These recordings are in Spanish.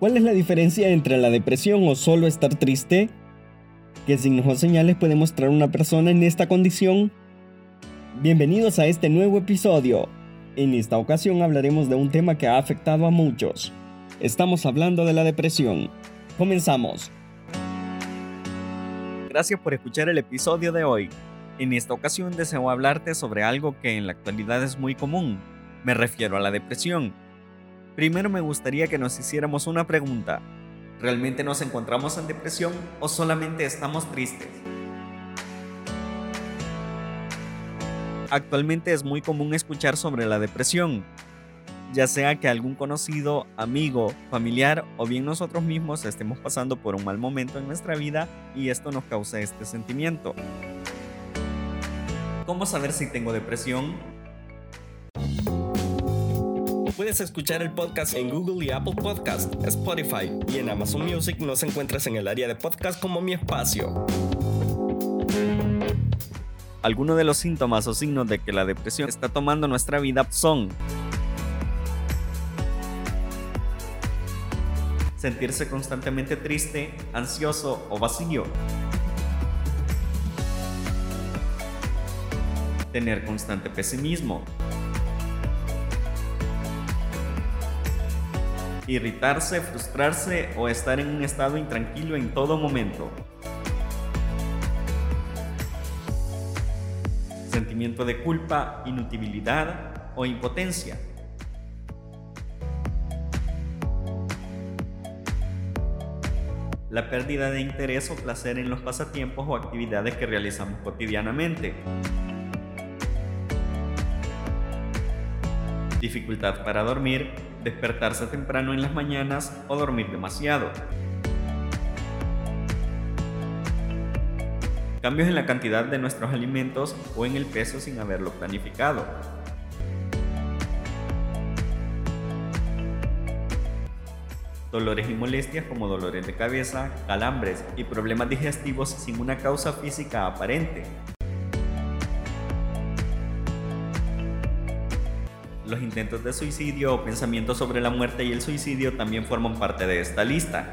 ¿Cuál es la diferencia entre la depresión o solo estar triste? ¿Qué signos o señales puede mostrar una persona en esta condición? Bienvenidos a este nuevo episodio. En esta ocasión hablaremos de un tema que ha afectado a muchos. Estamos hablando de la depresión. Comenzamos. Gracias por escuchar el episodio de hoy. En esta ocasión deseo hablarte sobre algo que en la actualidad es muy común. Me refiero a la depresión Primero me gustaría que nos hiciéramos una pregunta. ¿Realmente nos encontramos en depresión o solamente estamos tristes? Actualmente es muy común escuchar sobre la depresión, ya sea que algún conocido, amigo, familiar o bien nosotros mismos estemos pasando por un mal momento en nuestra vida y esto nos causa este sentimiento. ¿Cómo saber si tengo depresión? Puedes escuchar el podcast en Google y Apple Podcast, Spotify y en Amazon Music nos encuentras en el área de podcast como Mi Espacio. Algunos de los síntomas o signos de que la depresión está tomando nuestra vida son sentirse constantemente triste, ansioso o vacío, tener constante pesimismo, irritarse, frustrarse o estar en un estado intranquilo en todo momento. Sentimiento de culpa, inutilidad o impotencia. La pérdida de interés o placer en los pasatiempos o actividades que realizamos cotidianamente. Dificultad para dormir, despertarse temprano en las mañanas o dormir demasiado. Cambios en la cantidad de nuestros alimentos o en el peso sin haberlo planificado. Dolores y molestias como dolores de cabeza, calambres y problemas digestivos sin una causa física aparente. Los intentos de suicidio o pensamientos sobre la muerte y el suicidio también forman parte de esta lista.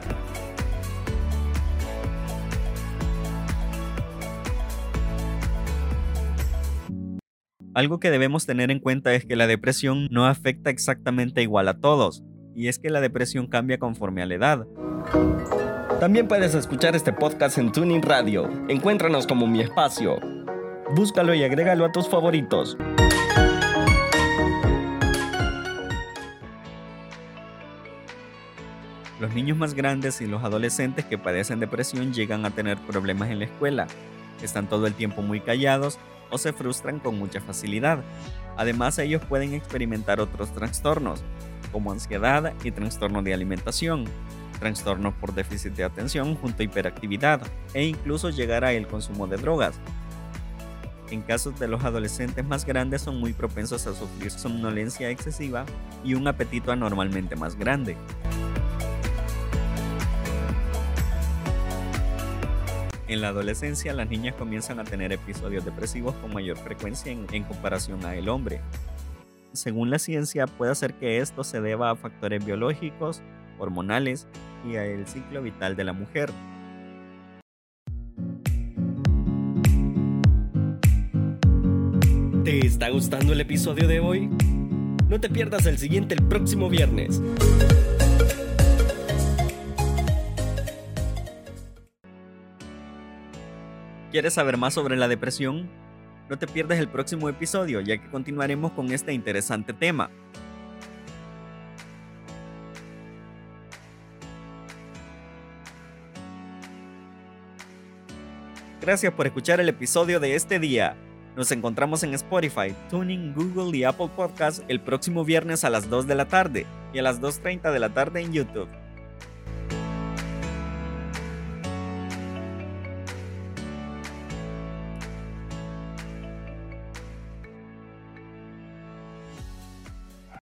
Algo que debemos tener en cuenta es que la depresión no afecta exactamente igual a todos, y es que la depresión cambia conforme a la edad. También puedes escuchar este podcast en Tuning Radio. Encuéntranos como Mi Espacio. Búscalo y agrégalo a tus favoritos. Los niños más grandes y los adolescentes que padecen depresión llegan a tener problemas en la escuela, están todo el tiempo muy callados o se frustran con mucha facilidad. Además, ellos pueden experimentar otros trastornos, como ansiedad y trastorno de alimentación, trastornos por déficit de atención junto a hiperactividad e incluso llegar a el consumo de drogas. En casos de los adolescentes más grandes son muy propensos a sufrir somnolencia excesiva y un apetito anormalmente más grande. En la adolescencia, las niñas comienzan a tener episodios depresivos con mayor frecuencia en, comparación a el hombre. Según la ciencia, puede ser que esto se deba a factores biológicos, hormonales y al ciclo vital de la mujer. ¿Te está gustando el episodio de hoy? No te pierdas el siguiente el próximo viernes. ¿Quieres saber más sobre la depresión? No te pierdas el próximo episodio, ya que continuaremos con este interesante tema. Gracias por escuchar el episodio de este día. Nos encontramos en Spotify, Tuning, Google y Apple Podcasts el próximo viernes a las 2 de la tarde y a las 2.30 de la tarde en YouTube.